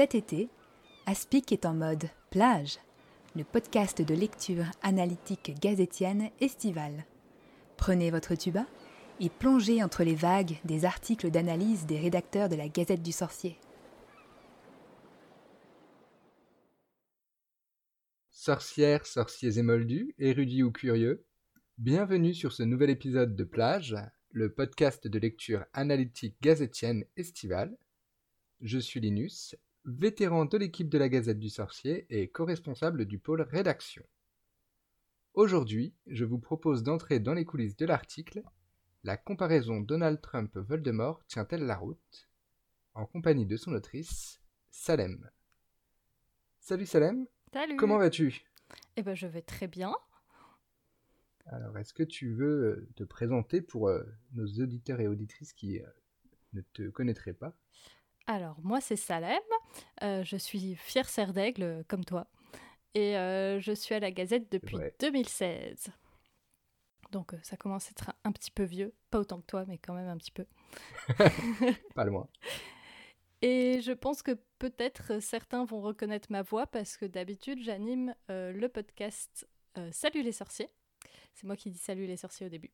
Cet été, Aspic est en mode plage, le podcast de lecture analytique gazétienne estivale. Prenez votre tuba et plongez entre les vagues des articles d'analyse des rédacteurs de la Gazette du Sorcier. Sorcières, sorciers émoldus, érudits ou curieux, bienvenue sur ce nouvel épisode de Plage, le podcast de lecture analytique gazétienne estivale. Je suis Linus, vétéran de l'équipe de la Gazette du Sorcier et co-responsable du pôle rédaction. Aujourd'hui, je vous propose d'entrer dans les coulisses de l'article La comparaison Donald Trump-Voldemort tient-elle la route? En compagnie de son autrice, Salem. Salut Salem, Salut comment vas-tu? Eh ben je vais très bien. Alors, est-ce que tu veux euh, te présenter pour euh, nos auditeurs et auditrices qui euh, ne te connaîtraient pas? Alors moi c'est Salem, Euh, je suis fière serre d'aigle euh, comme toi et euh, je suis à la Gazette depuis vrai. 2016. Donc euh, ça commence à être un, petit peu vieux, pas autant que toi mais quand même un petit peu. Pas loin. Et je pense que peut-être certains vont reconnaître ma voix parce que d'habitude j'anime le podcast Salut les sorciers. C'est moi qui dis Salut les sorciers au début.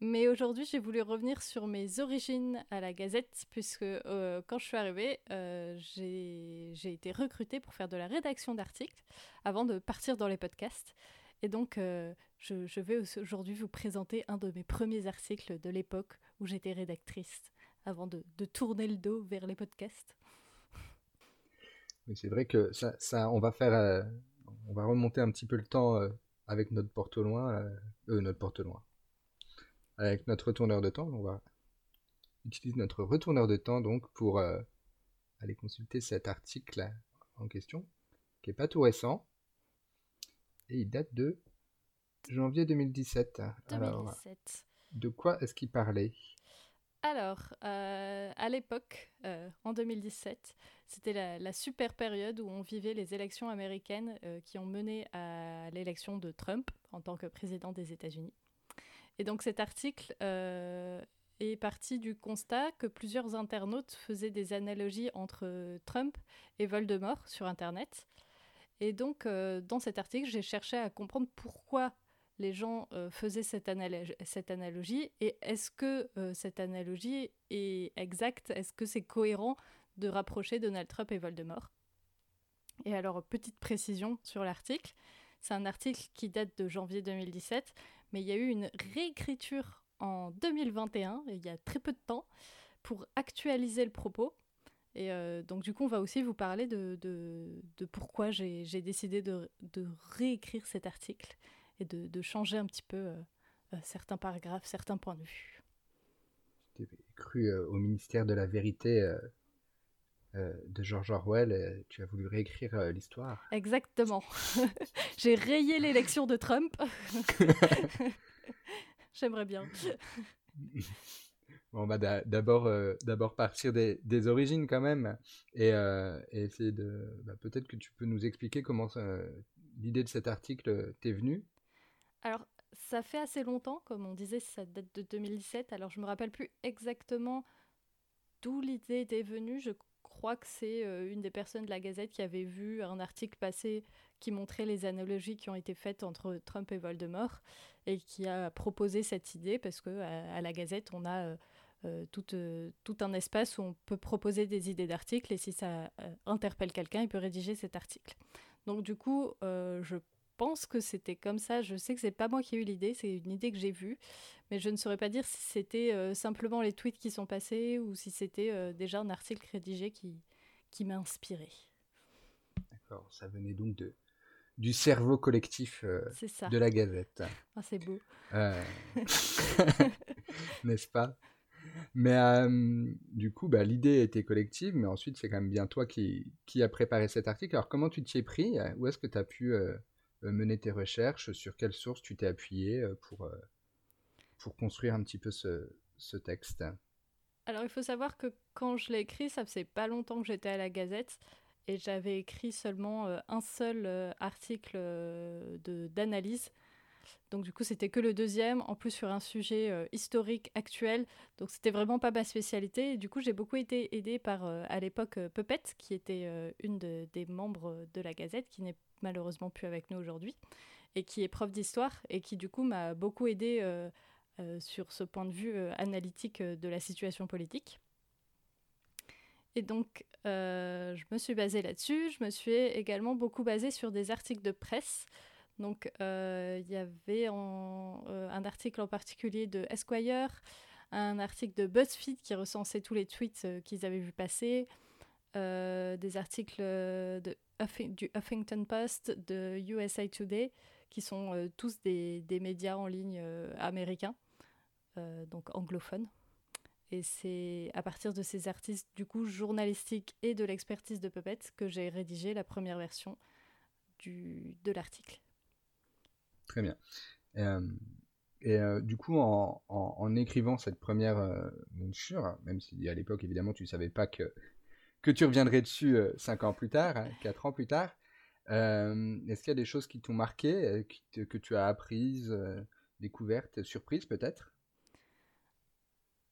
Mais aujourd'hui j'ai voulu revenir sur mes origines à la Gazette puisque euh, quand je suis arrivée euh, j'ai été recrutée pour faire de la rédaction d'articles avant de partir dans les podcasts. Et donc euh, je, vais aujourd'hui vous présenter un de mes premiers articles de l'époque où j'étais rédactrice avant de, tourner le dos vers les podcasts. Mais c'est vrai que ça, on va faire, on va remonter un petit peu le temps avec notre porte au loin, notre porte au loin, avec notre retourneur de temps. On va utiliser notre retourneur de temps donc pour euh, aller consulter cet article en question, qui est pas tout récent et il date de janvier 2017. Alors, 2007. de quoi est-ce qu'il parlait? Alors, euh, à l'époque, euh, en 2017, c'était la, la super période où on vivait les élections américaines euh, qui ont mené à l'élection de Trump en tant que président des États-Unis. Et donc cet article euh, est parti du constat que plusieurs internautes faisaient des analogies entre Trump et Voldemort sur Internet. Et donc, euh, dans cet article, j'ai cherché à comprendre pourquoi les gens euh, faisaient cette, cette analogie et est-ce que euh, cette analogie est exacte? Est-ce que c'est cohérent de rapprocher Donald Trump et Voldemort? Et alors, petite précision sur l'article, c'est un article qui date de janvier 2017, mais il y a eu une réécriture en 2021, il y a très peu de temps, pour actualiser le propos. Et euh, donc du coup, on va aussi vous parler de, pourquoi j'ai décidé de, réécrire cet article et de, changer un petit peu euh, euh, certains paragraphes, certains points de vue. Tu cru au ministère de la vérité de George Orwell, et tu as voulu réécrire euh, l'histoire. Exactement. j'ai rayé l'élection de Trump. J'aimerais bien. Bon, on va d'a- d'abord euh, d'abord partir des, des origines quand même et, euh, et essayer de. bah, Peut-être que tu peux nous expliquer comment l'idée de cet article t'est venue. Alors, ça fait assez longtemps, comme on disait, ça date de 2017. Alors, je me rappelle plus exactement d'où l'idée était venue. Je crois que c'est euh, une des personnes de la Gazette qui avait vu un article passer qui montrait les analogies qui ont été faites entre Trump et Voldemort et qui a proposé cette idée parce que à, la Gazette, on a euh, euh, tout, un espace où on peut proposer des idées d'articles et si ça interpelle quelqu'un, il peut rédiger cet article. Donc, du coup, je pense que c'était comme ça. Je sais que c'est pas moi qui ai eu l'idée, c'est une idée que j'ai vue, mais je ne saurais pas dire si c'était euh, simplement les tweets qui sont passés ou si c'était euh, déjà un article rédigé qui, qui m'a inspiré. D'accord, ça venait donc de, du cerveau collectif euh, de la Gazette. Ah, c'est beau. N'est-ce pas? Mais euh, du coup, bah, l'idée était collective, mais ensuite, c'est quand même bien toi qui, qui a préparé cet article. Alors, comment tu t'y es pris? Où est-ce que tu as pu euh, mener tes recherches Sur quelles sources tu t'es appuyé euh, pour, euh, pour construire un petit peu ce, ce texte Alors, il faut savoir que quand je l'ai écrit, ça faisait pas longtemps que j'étais à la Gazette et j'avais écrit seulement euh, un seul euh, article euh, d'analyse Donc du coup, c'était que le deuxième, en plus sur un sujet euh, historique actuel. Donc c'était vraiment pas ma spécialité. Du coup, j'ai beaucoup été aidée par, euh, à l'époque, euh, Puppet, qui était une des membres de la Gazette, qui n'est malheureusement plus avec nous aujourd'hui, et qui est prof d'histoire, et qui du coup m'a beaucoup aidée sur ce point de vue analytique de la situation politique. Et donc, je me suis basée là-dessus. Je me suis également beaucoup basée sur des articles de presse. Donc, euh, il y avait euh, un article en particulier de Esquire, un article de BuzzFeed qui recensait tous les tweets euh, qu'ils avaient vu passer, des articles de du Huffington Post, de USA Today, qui sont tous des, médias en ligne américains, donc anglophones. Et c'est à partir de ces artistes, du coup, journalistiques et de l'expertise de Puppet, que j'ai rédigé la première version du, de l'article. Très bien. Euh, et euh, du coup, en, en, écrivant cette première euh, même si à l'époque, évidemment, tu ne savais pas que, que tu reviendrais dessus cinq ans plus tard, hein, quatre ans plus tard, est-ce qu'il y a des choses qui t'ont marqué, que tu as apprises, découvertes, surprises peut-être?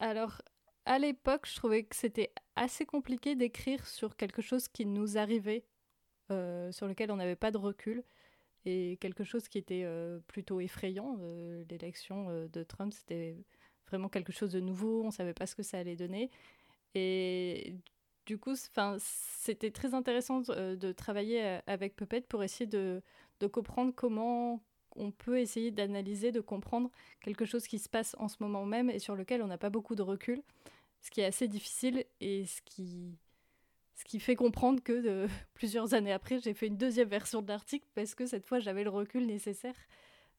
Alors, à l'époque, je trouvais que c'était assez compliqué d'écrire sur quelque chose qui nous arrivait, sur lequel on n'avait pas de recul et quelque chose qui était euh, plutôt effrayant. Euh, l'élection euh, de Trump, c'était vraiment quelque chose de nouveau, on ne savait pas ce que ça allait donner. Et du coup, c'était très intéressant de travailler avec Puppet pour essayer de, comprendre comment on peut essayer d'analyser, de comprendre quelque chose qui se passe en ce moment même et sur lequel on n'a pas beaucoup de recul, ce qui est assez difficile et ce qui fait comprendre que plusieurs années après, j'ai fait une deuxième version de l'article parce que cette fois, j'avais le recul nécessaire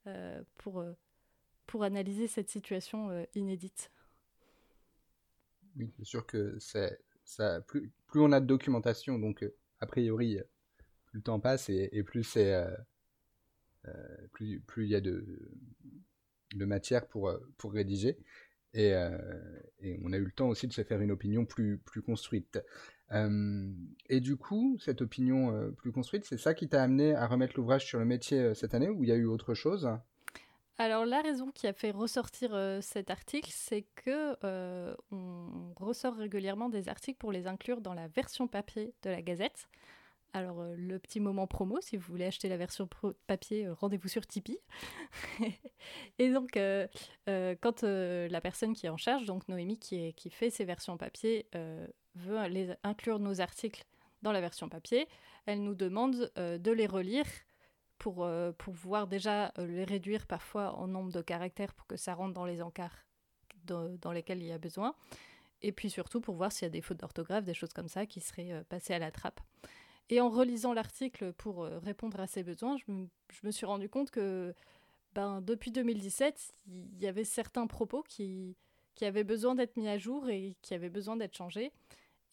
euh, pour, euh, analyser cette situation euh, inédite. Oui, c'est sûr que c'est, plus, on a de documentation, donc a priori, plus le temps passe et, plus c'est plus, plus il y a de, matière pour, rédiger. Et, on a eu le temps aussi de se faire une opinion plus, construite. Euh, et du coup, cette opinion euh, plus construite, c'est ça qui t'a amené à remettre l'ouvrage sur le métier euh, cette année ou il y a eu autre chose? Alors la raison qui a fait ressortir cet article, c'est que on ressort régulièrement des articles pour les inclure dans la version papier de la Gazette. Alors le petit moment promo, si vous voulez acheter la version papier, rendez-vous sur Tipeee. et donc quand la personne qui est en charge, donc Noémie qui, fait ces versions papier, veut inclure nos articles dans la version papier, elle nous demande euh, de les relire pour, euh, pouvoir déjà euh, les réduire parfois en nombre de caractères pour que ça rentre dans les encarts dans lesquels il y a besoin. Et puis surtout pour voir s'il y a des fautes d'orthographe, des choses comme ça qui seraient passées à la trappe. Et en relisant l'article pour répondre à ces besoins, je me, suis rendu compte que ben, depuis 2017, il y avait certains propos qui, qui avaient besoin d'être mis à jour et qui avaient besoin d'être changés.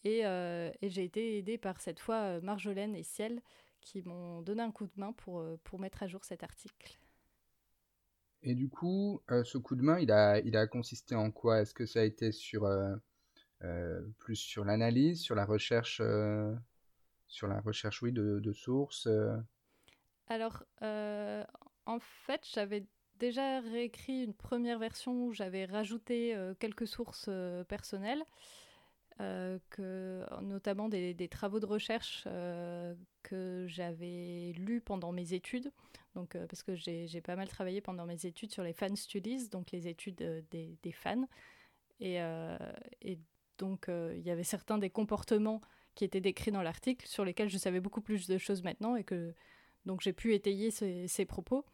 Euh, et, j'ai été aidée par cette fois euh, Marjolaine et Ciel qui m'ont donné un coup de main pour, euh, pour mettre à jour cet article. Et du coup, ce coup de main, il a, il a consisté en quoi? Est-ce que ça a été sur, plus sur l'analyse, sur la recherche, sur la recherche, oui, de, de sources Alors, en fait, j'avais déjà réécrit une première version où j'avais rajouté quelques sources personnelles. Euh, que, notamment des, travaux de recherche euh, que j'avais lus pendant mes études. Donc, euh, parce que j'ai pas mal travaillé pendant mes études sur les fan studies, donc les études des, fans. Et, donc, il y avait certains des comportements qui étaient décrits dans l'article sur lesquels je savais beaucoup plus de choses maintenant et que j'ai pu étayer ces propos.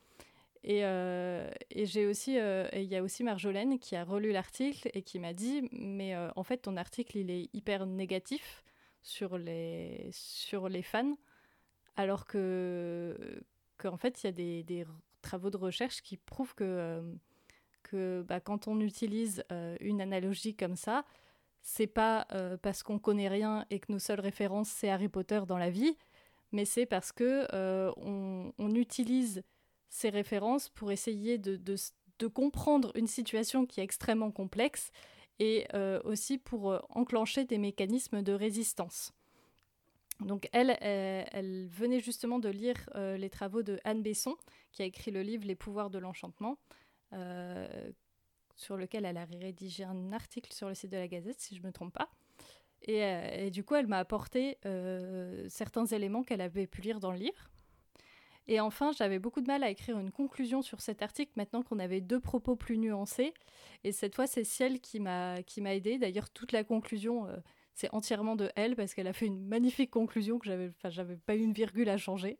Et, euh, et j'ai aussi, euh, il y a aussi Marjolaine qui a relu l'article et qui m'a dit, mais euh, en fait ton article il est hyper négatif sur les sur les fans, alors que qu'en fait il y a des, des, travaux de recherche qui prouvent que que bah, quand on utilise une analogie comme ça, c'est pas parce qu'on connaît rien et que nos seules références c'est Harry Potter dans la vie, mais c'est parce que on, on utilise ces références pour essayer de, de, comprendre une situation qui est extrêmement complexe et euh, aussi pour euh, enclencher des mécanismes de résistance. Donc elle, elle, venait justement de lire les travaux de Anne Besson, qui a écrit le livre Les pouvoirs de l'enchantement, sur lequel elle a rédigé un article sur le site de la Gazette, si je ne me trompe pas. Et, du coup, elle m'a apporté certains éléments qu'elle avait pu lire dans le livre. Et enfin, j'avais beaucoup de mal à écrire une conclusion sur cet article maintenant qu'on avait deux propos plus nuancés. Et cette fois, c'est Ciel qui m'a aidé. D'ailleurs, toute la conclusion, euh, c'est entièrement de elle parce qu'elle a fait une magnifique conclusion que j'avais, enfin, j'avais pas eu une virgule à changer.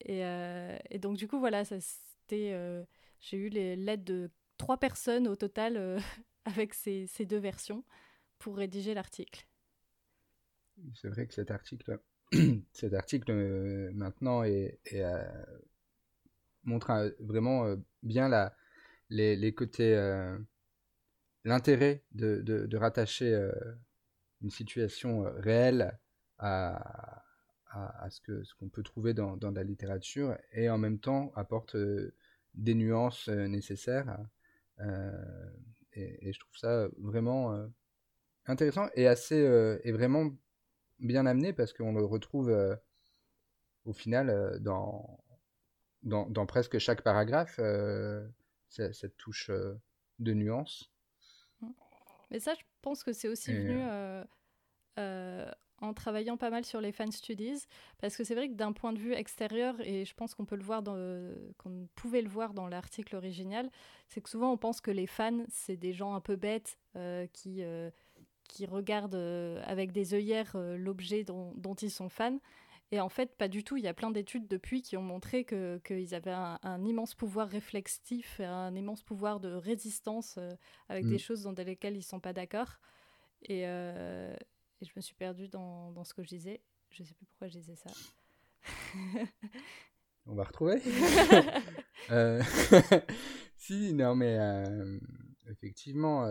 Et, euh, donc du coup, voilà, euh, j'ai eu l'aide de trois personnes au total avec ces, ces deux versions pour rédiger l'article. C'est vrai que cet article cet article euh, maintenant est, euh, montre vraiment euh, bien la, les, côtés, l'intérêt de, de, rattacher une situation réelle à, à, ce qu'on ce qu'on peut trouver dans, dans, la littérature et en même temps apporte des nuances nécessaires. Et, et, je trouve ça vraiment intéressant et assez et vraiment bien amené parce qu'on le retrouve euh, au final euh, dans, dans, presque chaque paragraphe, euh, cette touche de nuance. Mais ça, je pense que c'est aussi venu en travaillant pas mal sur les fan studies, parce que c'est vrai que d'un point de vue extérieur, et je pense qu'on peut le voir, qu'on pouvait le voir dans l'article original, c'est que souvent on pense que les fans, c'est des gens un peu bêtes qui qui regardent euh, avec des œillères euh, l'objet dont, ils sont fans. Et en fait, pas du tout. Il y a plein d'études depuis qui ont montré qu'ils avaient un, immense pouvoir réflexif, un immense pouvoir de résistance euh, avec des mm. choses dans lesquelles ils ne sont pas d'accord. Et, je me suis perdue dans, dans, ce que je disais. Je ne sais plus pourquoi je disais ça. On va retrouver. si, non, mais effectivement,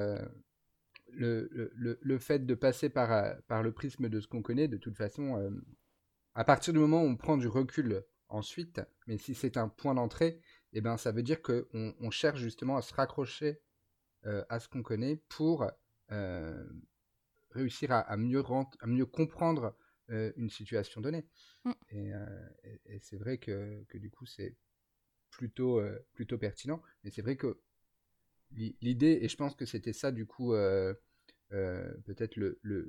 le, le, le, fait de passer par, euh, par le prisme de ce qu'on connaît, de toute façon, euh, à partir du moment où on prend du recul ensuite, mais si c'est un point d'entrée, eh ben, ça veut dire qu'on on cherche justement à se raccrocher euh, à ce qu'on connaît pour réussir à, à, mieux à mieux comprendre une situation donnée. Mm. Et, et, c'est vrai que, que, du coup, c'est plutôt, plutôt pertinent. Mais c'est vrai que l'idée, et je pense que c'était ça du coup, euh, euh, peut-être le, le,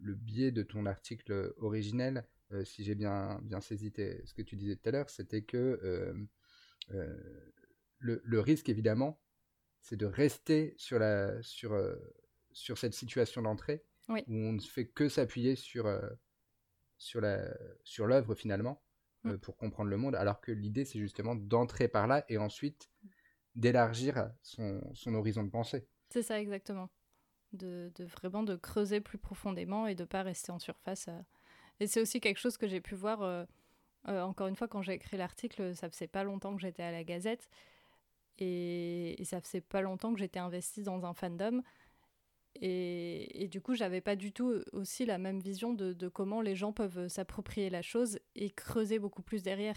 le, biais de ton article originel, euh, si j'ai bien, bien saisi ce que tu disais tout à l'heure, c'était que le, risque évidemment, c'est de rester sur, la, sur, sur cette situation d'entrée, où on ne fait que s'appuyer sur, sur l'œuvre sur finalement. Mm. pour comprendre le monde, alors que l'idée c'est justement d'entrer par là et ensuite d'élargir son, son, horizon de pensée. C'est ça exactement. De, vraiment de creuser plus profondément et de pas rester en surface. Euh. Et c'est aussi quelque chose que j'ai pu voir, euh, euh, encore une fois, quand j'ai écrit l'article, ça faisait pas longtemps que j'étais à la Gazette. Et, et, ça faisait pas longtemps que j'étais investie dans un fandom. Et, du coup, j'avais pas du tout aussi la même vision de, comment les gens peuvent s'approprier la chose et creuser beaucoup plus derrière.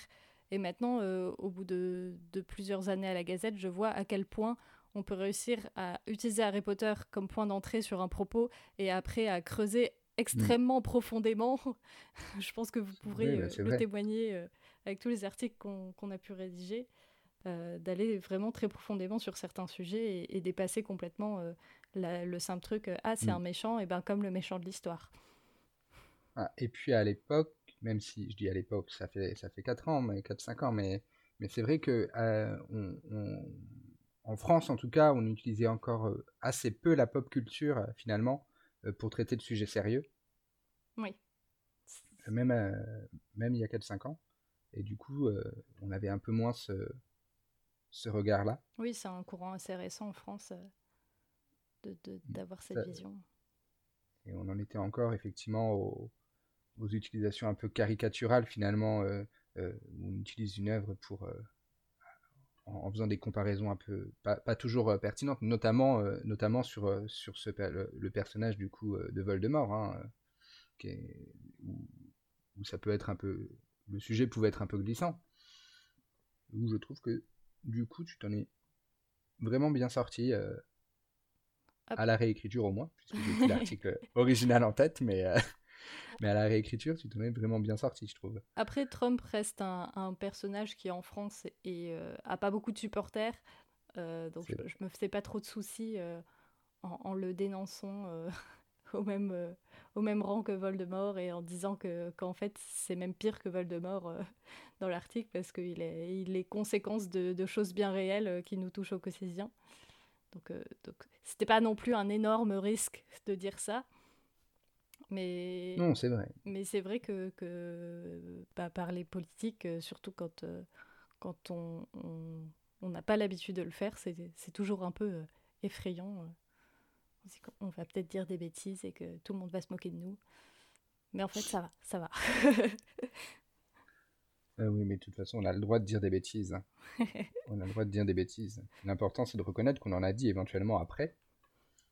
Et maintenant, au bout de, plusieurs années à la Gazette, je vois à quel point on peut réussir à utiliser Harry Potter comme point d'entrée sur un propos et après à creuser extrêmement mm. profondément. je pense que vous pourrez bah, euh, le témoigner euh, avec tous les articles qu'on a pu rédiger, d'aller vraiment très profondément sur certains sujets et, dépasser complètement le simple truc ah c'est mm. un méchant et ben comme le méchant de l'histoire. Ah, et puis à l'époque, même si je dis à l'époque, ça fait, ça fait 4 ans, mais 4-5 ans, mais, mais c'est vrai que euh, on, en France, en tout cas, on utilisait encore euh, assez peu la pop culture, euh, finalement, pour traiter de sujets sérieux. Oui. Même, même il y a 4-5 ans. Et du coup, on avait un peu moins ce, ce regard-là. Oui, c'est un courant assez récent en France d'avoir cette vision. Et on en était encore effectivement au, aux utilisations un peu caricaturales finalement, euh, euh, où on utilise une œuvre pour euh, en, faisant des comparaisons un peu pas, pas toujours pertinentes, notamment notamment sur sur ce le, personnage du coup de Voldemort, hein, qui est, où, où, ça peut être un peu le sujet pouvait être un peu glissant, où je trouve que du coup tu t'en es vraiment bien sorti à la réécriture au moins, puisque j'ai l'article original en tête, mais Mais à la réécriture, tu t'en es vraiment bien sorti, je trouve. Après, Trump reste un, personnage qui, en France, et euh, a pas beaucoup de supporters. Euh, donc, je, je, me faisais pas trop de soucis euh, en, le dénonçant au, même, au même rang que Voldemort et en disant que, qu'en fait, c'est même pire que Voldemort dans l'article parce qu'il est, il est conséquence de, de, choses bien réelles qui nous touchent au quotidien. Donc, donc c'était pas non plus un énorme risque de dire ça. Mais, non, c'est vrai. Mais c'est vrai que, que bah, parler politique, euh, surtout quand, euh, quand on n'a pas l'habitude de le faire, c'est toujours un peu euh, effrayant. On va peut-être dire des bêtises et que tout le monde va se moquer de nous. Mais en fait, ça va, ça va. oui, mais de toute façon, on a le droit de dire des bêtises. on a le droit de dire des bêtises. L'important, c'est de reconnaître qu'on en a dit éventuellement après.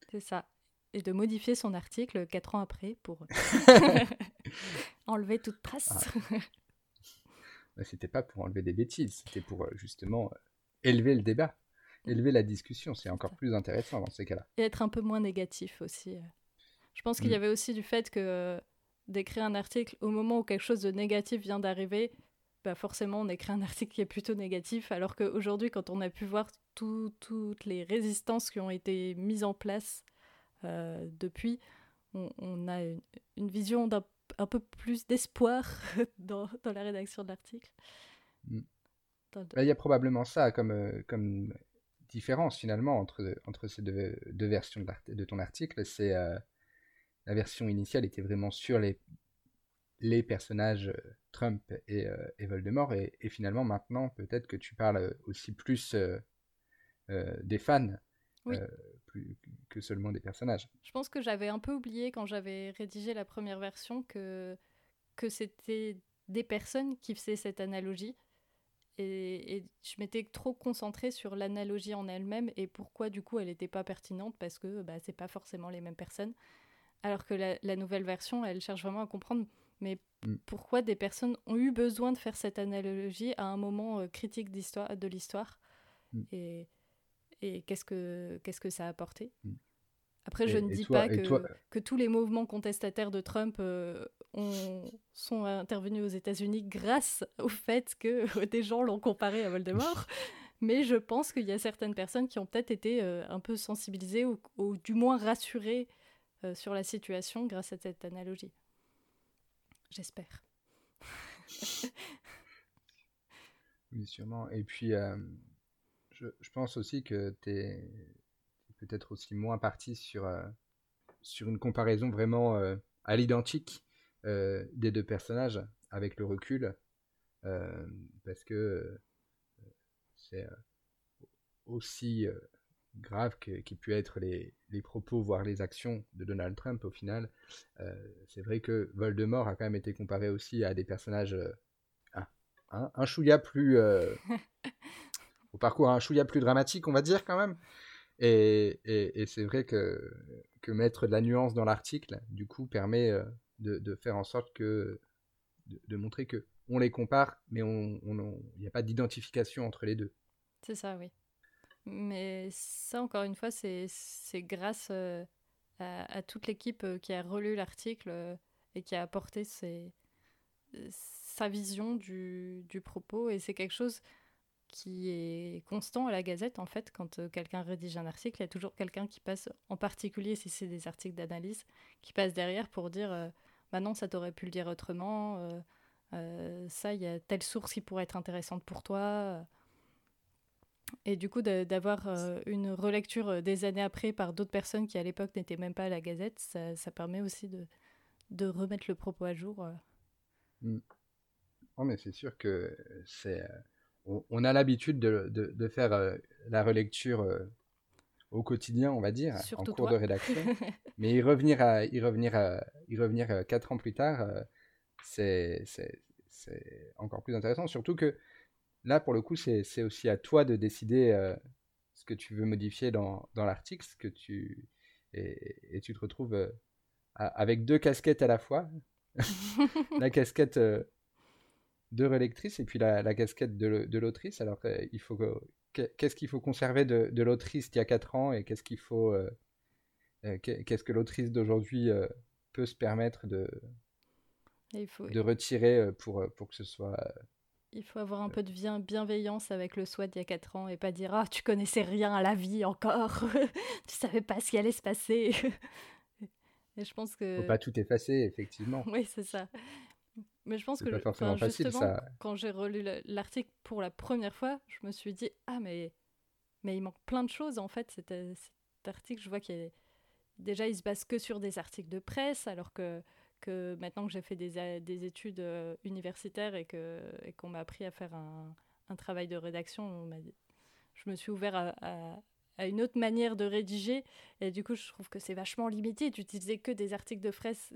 C'est ça et de modifier son article quatre ans après pour enlever toute trace. Ah. C'était pas pour enlever des bêtises, c'était pour euh, justement euh, élever le débat, élever la discussion. C'est encore plus intéressant dans ces cas-là. Et être un peu moins négatif aussi. Euh. Je pense qu'il y mm. avait aussi du fait que d'écrire un article au moment où quelque chose de négatif vient d'arriver, bah forcément on écrit un article qui est plutôt négatif, alors qu'aujourd'hui quand on a pu voir toutes les résistances qui ont été mises en place euh, depuis, on, a une, vision d'un un peu plus d'espoir dans, dans, la rédaction de l'article. Mm. Il y a probablement ça comme, euh, comme différence finalement entre, entre ces deux, deux versions de, de, ton article. C'est euh, la version initiale était vraiment sur les, les personnages Trump et, et Voldemort et, et, finalement maintenant peut-être que tu parles aussi plus des fans oui que seulement des personnages. Je pense que j'avais un peu oublié quand j'avais rédigé la première version que, que c'était des personnes qui faisaient cette analogie. Et, je m'étais trop concentrée sur l'analogie en elle-même et pourquoi du coup elle n'était pas pertinente parce que bah, c'est pas forcément les mêmes personnes. Alors que la, nouvelle version, elle cherche vraiment à comprendre mais mm. pourquoi des personnes ont eu besoin de faire cette analogie à un moment euh, critique de l'histoire. Mm. Et, et qu'est-ce que, qu'est-ce que ça a apporté. Mm. Après, je ne dis pas que, que, tous les mouvements contestataires de Trump euh, ont, sont intervenus aux États-Unis grâce au fait que des gens l'ont comparé à Voldemort. mais je pense qu'il y a certaines personnes qui ont peut-être été euh, un peu sensibilisées ou, ou du moins rassurées euh, sur la situation grâce à cette analogie. J'espère. oui, sûrement. Et puis, je, pense aussi que tu es, peut-être aussi moins parti sur, euh, sur une comparaison vraiment euh, à l'identique euh, des deux personnages avec le recul, parce que c'est aussi grave qui pu être les, les, propos, voire les actions de Donald Trump au final. c'est vrai que Voldemort a quand même été comparé aussi à des personnages un, un chouïa plus parcours un chouïa plus dramatique, on va dire quand même. Et, c'est vrai que, mettre de la nuance dans l'article, du coup, permet euh, de, faire en sorte que de, montrer que on les compare, mais il n'y a pas d'identification entre les deux. C'est ça, oui. Mais ça, encore une fois, c'est grâce euh, à, toute l'équipe euh, qui a relu l'article et qui a apporté sa vision du propos. Et c'est quelque chose qui est constant à la Gazette, en fait, quand euh, quelqu'un rédige un article, il y a toujours quelqu'un qui passe, en particulier si c'est des articles d'analyse, qui passe derrière pour dire euh, bah non, ça t'aurait pu le dire autrement, euh, ça, il y a telle source qui pourrait être intéressante pour toi. Et du coup, d'avoir une relecture des années après par d'autres personnes qui à l'époque n'étaient même pas à la Gazette, ça, ça permet aussi de, de, remettre le propos à jour. Mm. Oh, mais c'est sûr que c'est on, a l'habitude de, faire euh, la relecture euh, au quotidien, on va dire, en cours de rédaction. Mais y revenir, à, y revenir, y revenir euh, quatre ans plus tard, c'est encore plus intéressant. Surtout que là, pour le coup, c'est aussi à toi de décider ce que tu veux modifier dans, l'article, que tu et, tu te retrouves avec deux casquettes à la fois. la casquette de relectrice et puis la, casquette de, l'autrice. Alors, il faut qu'est-ce qu'il faut conserver de, l'autrice d'il y a 4 ans et qu'est-ce qu'il faut, euh, euh, qu'est-ce que l'autrice d'aujourd'hui euh, peut se permettre de, il faut, de retirer pour, pour que ce soit il faut avoir un peu de bienveillance avec le SWAT d'il y a 4 ans et pas dire Ah, tu connaissais rien à la vie encore, tu savais pas ce qui allait se passer. et je pense que. Faut pas tout effacer, effectivement. oui, c'est ça. Mais je pense que forcément facile, ça. quand j'ai relu l'article pour la première fois, je me suis dit Ah, mais, mais il manque plein de choses en fait. Cet, cet article, je vois qu'il déjà il se base que sur des articles de presse, alors que que maintenant que j'ai fait des, des études euh, universitaires et qu'on et qu'on m'a appris à faire un, un travail de rédaction, je me suis ouvert à, à, une autre manière de rédiger. Et du coup, je trouve que c'est vachement limité. Tu utilisais que des articles de presse.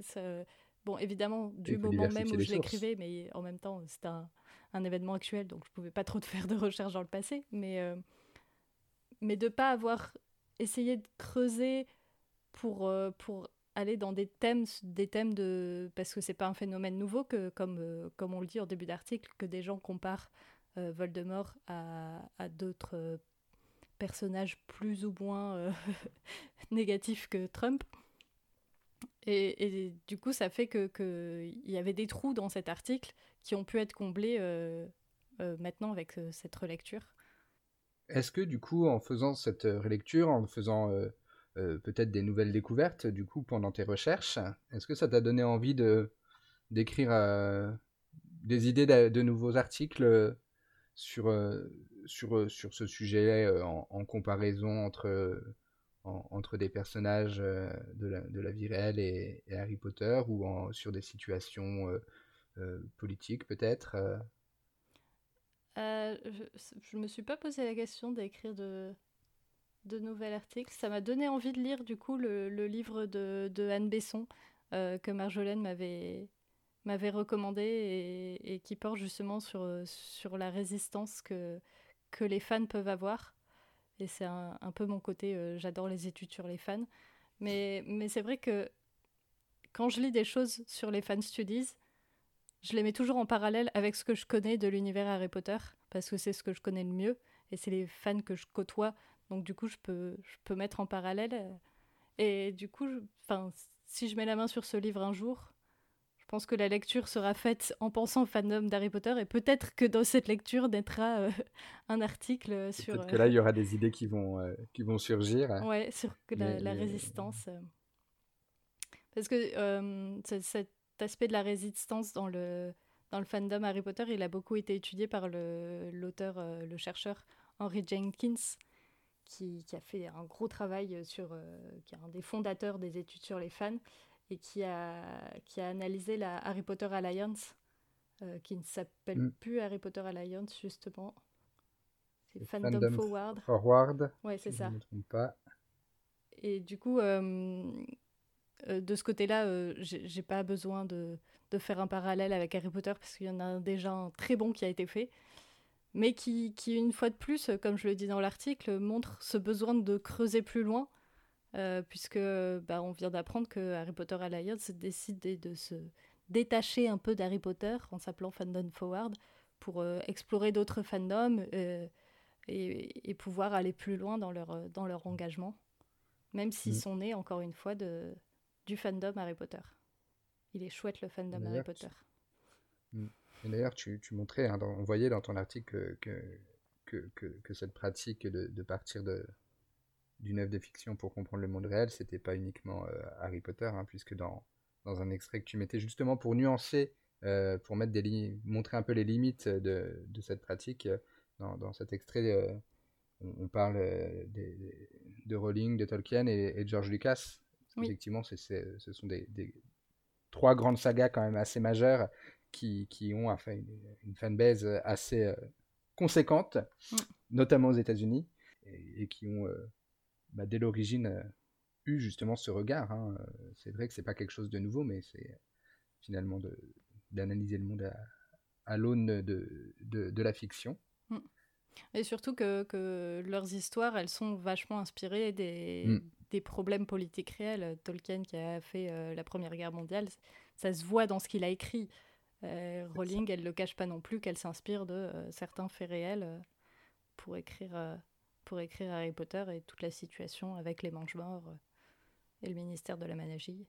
Bon, évidemment, du moment même où je l'écrivais, mais en même temps, c'était un, un, événement actuel, donc je pouvais pas trop faire de recherche dans le passé. Mais, euh, mais de pas avoir essayé de creuser pour, euh, pour aller dans des thèmes, des thèmes de parce que c'est pas un phénomène nouveau que comme euh, comme on le dit en début d'article que des gens comparent euh, Voldemort à, à d'autres personnages plus ou moins négatifs que Trump. Et, du coup, ça fait que qu'il y avait des trous dans cet article qui ont pu être comblés maintenant avec cette relecture. Est-ce que du coup, en faisant cette relecture, en faisant euh, peut-être des nouvelles découvertes du coup pendant tes recherches. Est-ce que ça t'a donné envie de d'écrire euh, des idées de, nouveaux articles sur sur sur ce sujet en, comparaison entre entre des personnages de la, de la vie réelle et, Harry Potter ou sur des situations politiques peut-être je, ne me suis pas posé la question d'écrire de, de nouvel article. Ça m'a donné envie de lire du coup le, livre de, Anne Besson euh, que Marjolaine m'avait m'avait recommandé et, qui porte justement sur, sur la résistance que, que les fans peuvent avoir. Et c'est un, peu mon côté, euh, j'adore les études sur les fans. Mais, mais c'est vrai que quand je lis des choses sur les fan studies, je les mets toujours en parallèle avec ce que je connais de l'univers Harry Potter, parce que c'est ce que je connais le mieux, et c'est les fans que je côtoie donc du coup, je peux, je peux mettre en parallèle. Et du coup, enfin, si je mets la main sur ce livre un jour, je pense que la lecture sera faite en pensant au fandom d'Harry Potter et peut-être que dans cette lecture naîtra euh, un article sur. Peut-être que là, il y aura des idées qui vont, euh, qui vont surgir. Ouais, sur la, la résistance. Parce que cet aspect de la résistance dans le, dans le fandom Harry Potter, il a beaucoup été étudié par l'auteur, le chercheur Henry Jenkins, qui, a fait un gros travail sur, euh, qui est un des fondateurs des études sur les fans et qui a, qui a analysé la Harry Potter Alliance, euh, qui ne s'appelle mm. plus Harry Potter Alliance justement. C'est Fandom, Forward. Forward. Ouais, c'est ça. Je ne me trompe pas. Et du coup, euh, de ce côté-là, j'ai pas besoin de, de, faire un parallèle avec Harry Potter parce qu'il y en a déjà un très bon qui a été fait mais qui, qui, une fois de plus, comme je le dis dans l'article, montre ce besoin de creuser plus loin, euh, puisque bah, on vient d'apprendre que Harry Potter Alliance décide de se détacher un peu d'Harry Potter en s'appelant Fandom Forward pour euh, explorer d'autres fandoms euh, et, et, pouvoir aller plus loin dans leur, dans leur engagement, même s'ils mm. sont nés, encore une fois, de, du fandom Harry Potter. Il est chouette le fandom Harry Potter. Mm d'ailleurs, tu, montrais, hein, on voyait dans ton article que, que, cette pratique de, partir d'une œuvre de fiction pour comprendre le monde réel, c'était pas uniquement euh, Harry Potter, hein, puisque dans, dans un extrait que tu mettais justement pour nuancer, euh, pour mettre des montrer un peu les limites de, cette pratique, euh, dans, cet extrait, on, parle de Rowling, de Tolkien et, de George Lucas. Effectivement, ce sont des, trois grandes sagas quand même assez majeures qui, ont enfin, une, une fanbase assez conséquente, mm. notamment aux États-Unis, et, qui ont, bah, dès l'origine, euh, eu justement ce regard. Hein. C'est vrai que c'est pas quelque chose de nouveau, mais c'est finalement d'analyser le monde à, à l'aune de, de, la fiction. Mm. Et surtout que, que, leurs histoires, elles sont vachement inspirées des, mm. des problèmes politiques réels. Tolkien qui a fait la Première Guerre mondiale, ça se voit dans ce qu'il a écrit. Euh, Rowling, elle ne le cache pas non plus qu'elle s'inspire de euh, certains faits réels euh, pour, écrire, pour écrire Harry Potter et toute la situation avec les manches morts et le ministère de la magie.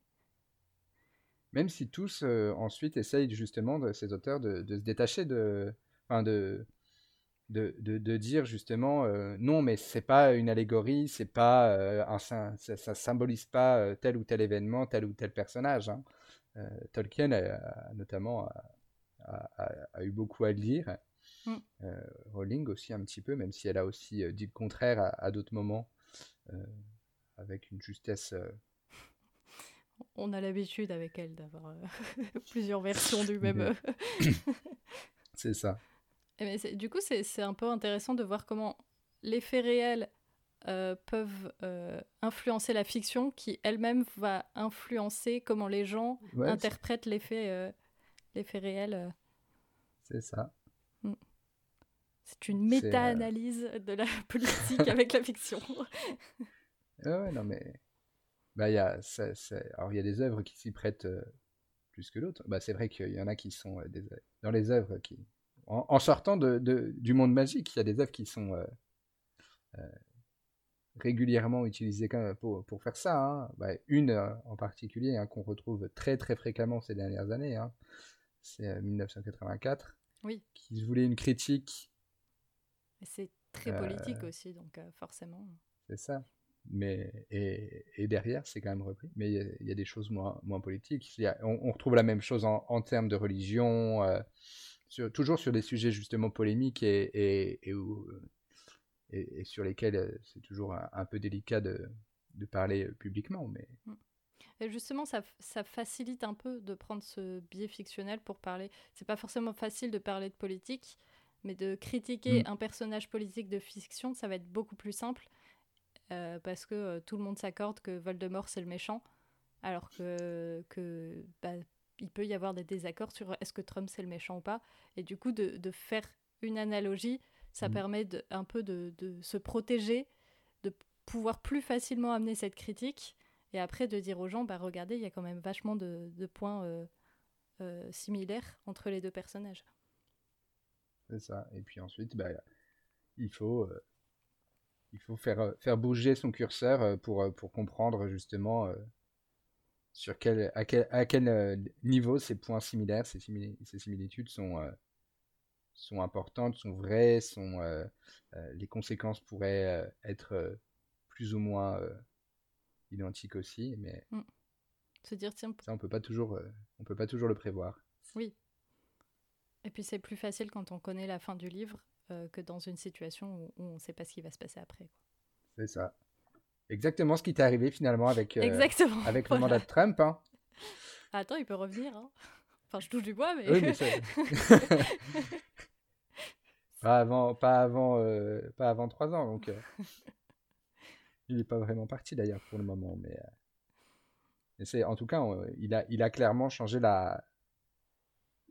même si tous ensuite essayent justement de ces auteurs de, se détacher de, enfin de, de, de, dire justement non mais c'est pas une allégorie c'est pas un ça, ça, symbolise pas tel ou tel événement tel ou tel personnage hein. Tolkien a, notamment a, eu beaucoup à le dire mm. Rowling aussi un petit peu même si elle a aussi dit le contraire à, d'autres moments avec une justesse on a l'habitude avec elle d'avoir euh, plusieurs versions du même. Euh, c'est ça. Mais du coup, c'est un peu intéressant de voir comment les faits réels euh, peuvent influencer la fiction, qui elle-même va influencer comment les gens interprètent les faits, les faits réels. C'est ça. C'est une méta-analyse de la politique avec la fiction. ouais, non mais bah, y a, Alors, il y a des œuvres qui s'y prêtent euh, plus que d'autres. Bah, c'est vrai qu'il y en a qui sont euh, des... dans les œuvres qui. En, sortant de, du monde magique, il y a des œuvres qui sont euh, régulièrement utilisées pour, pour faire ça. Hein. Bah, une en particulier hein, qu'on retrouve très très fréquemment ces dernières années, hein. c'est 1984, oui. qui voulait une critique. C'est très politique aussi, donc forcément. C'est ça. Mais et, et derrière c'est quand même repris. Mais il y, a des choses moins, moins politiques. On, retrouve la même chose en, en termes de religion euh, sur, toujours sur des sujets justement polémiques et, et, et, sur lesquels euh, c'est toujours un, peu délicat de, de, parler publiquement mais mm. et justement ça, ça, facilite un peu de prendre ce biais fictionnel pour parler. C'est pas forcément facile de parler de politique mais de critiquer mm. un personnage politique de fiction ça va être beaucoup plus simple euh, parce que euh, tout le monde s'accorde que Voldemort c'est le méchant, alors que, que bah, il peut y avoir des désaccords sur est-ce que Trump c'est le méchant ou pas. Et du coup, de, de faire une analogie, ça mm. permet de, un peu de, de, se protéger, de pouvoir plus facilement amener cette critique, et après de dire aux gens, bah regardez, il y a quand même vachement de, de points euh, similaires entre les deux personnages. C'est ça. Et puis ensuite, bah, il faut il faut faire, euh, faire bouger son curseur euh, pour, euh, pour comprendre justement sur quel, à quel, à quel niveau ces points similaires, ces, ces similitudes sont, sont importantes, sont vraies, sont, les conséquences pourraient être plus ou moins identiques aussi, mais mm. se dire tiens, ça on peut pas toujours, on peut pas toujours le prévoir. Oui. Et puis c'est plus facile quand on connaît la fin du livre euh, que dans une situation où, on ne sait pas ce qui va se passer après. C'est ça. Exactement ce qui t'est arrivé finalement avec, euh, avec le mandat de Trump. Hein. Attends, il peut revenir. Hein. Enfin, je touche du bois, mais. Oui, mais pas avant, pas avant, euh, pas avant trois ans, donc. il n'est pas vraiment parti d'ailleurs pour le moment, mais. mais c'est, en tout cas, il a, il a clairement changé la,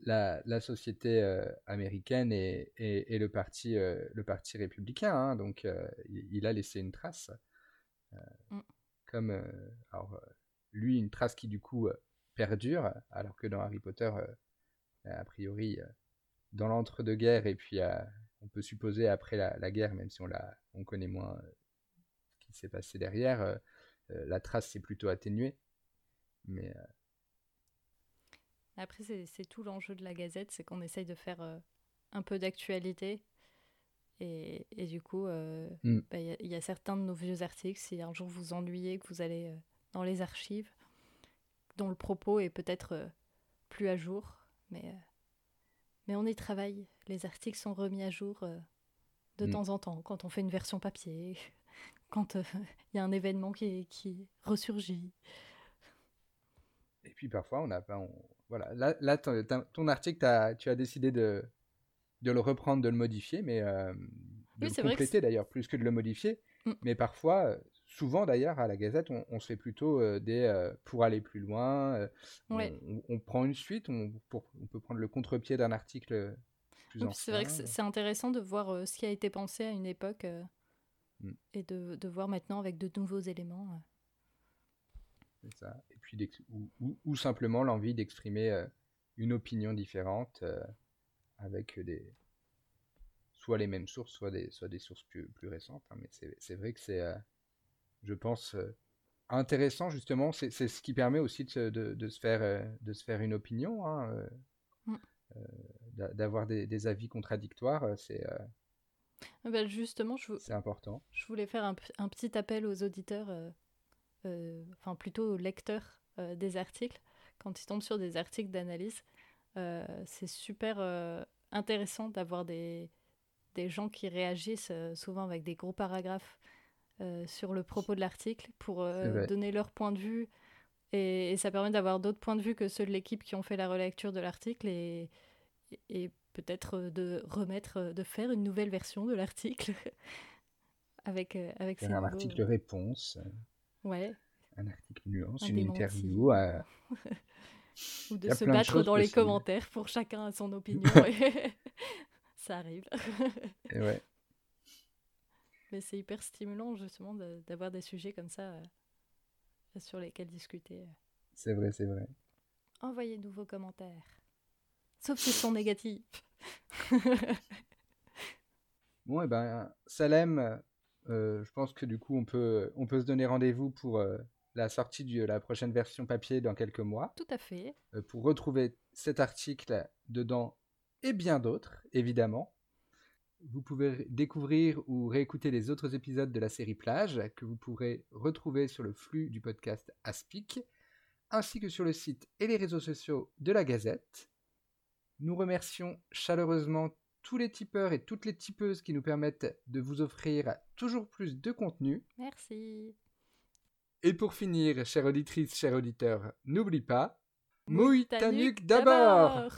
la, société euh, américaine et, et, le, parti, euh, le parti républicain. Hein. donc, euh, il, a laissé une trace. Mm. Comme, alors, lui, une trace qui, du coup, perdure, alors que dans Harry Potter, a priori, dans l'entre-deux-guerres, et puis on peut supposer après la, guerre, même si on, la, on connaît moins ce qui s'est passé derrière, la trace s'est plutôt atténuée. Mais après, c'est tout l'enjeu de la Gazette, c'est qu'on essaye de faire euh, un peu d'actualité. Et, et, du coup, euh, mm. bah, il y, a certains de nos vieux articles, si un jour vous ennuyez, que vous allez euh, dans les archives, dont le propos est peut-être plus à jour, mais, mais on y travaille. Les articles sont remis à jour de mm. temps en temps, quand on fait une version papier, quand il y a un événement qui, qui ressurgit. Et puis parfois, on pas, voilà, là, là ton, article, as, tu as décidé de, de le reprendre, de le modifier, mais euh, de le compléter d'ailleurs, plus que de le modifier. Mm. Mais parfois, euh, souvent d'ailleurs, à la Gazette, on, se fait plutôt euh, des pour aller plus loin. On, prend une suite, on, on peut prendre le contre-pied d'un article plus. C'est vrai que c'est intéressant de voir ce qui a été pensé à une époque mm. et de, de, voir maintenant avec de nouveaux éléments. Ça. Et puis ou, ou, simplement l'envie d'exprimer euh, une opinion différente euh, avec des soit les mêmes sources, soit des, soit des sources plus, plus récentes. Hein. mais c'est vrai que c'est, euh, je pense, intéressant justement. C'est ce qui permet aussi de, de, se, faire, de se faire une opinion, hein, mm. d'avoir des, des, avis contradictoires. C'est ah bah, justement, je, c'est important. Je voulais faire un, un petit appel aux auditeurs, enfin plutôt aux lecteurs des articles, quand ils tombent sur des articles d'analyse. c'est super intéressant d'avoir des, des gens qui réagissent souvent avec des gros paragraphes euh, sur le propos de l'article pour euh, donner leur point de vue. Et, ça permet d'avoir d'autres points de vue que ceux de l'équipe qui ont fait la relecture de l'article et, et peut-être de remettre, de faire une nouvelle version de l'article avec, euh, avec Un article réponse. Ouais. Un article nuance, une interview. Ou de se battre dans les commentaires pour chacun son opinion. ça arrive. et ouais. Mais c'est hyper stimulant justement d'avoir des sujets comme ça euh, sur lesquels discuter. Euh. C'est vrai, c'est vrai. Envoyez-nous vos commentaires. Sauf s'ils sont négatifs. bon, et eh ben, Salem, euh, je pense que du coup, on peut, on peut se donner rendez-vous pour la sortie de la prochaine version papier dans quelques mois. Tout à fait. pour retrouver cet article dedans et bien d'autres, évidemment. Vous pouvez découvrir ou réécouter les autres épisodes de la série Plage que vous pourrez retrouver sur le flux du podcast Aspic, ainsi que sur le site et les réseaux sociaux de la Gazette. Nous remercions chaleureusement tous les tipeurs et toutes les tipeuses qui nous permettent de vous offrir toujours plus de contenu. Merci. Et pour finir, chère auditrice, chers auditeurs, n'oublie pas, mouille ta nuque d'abord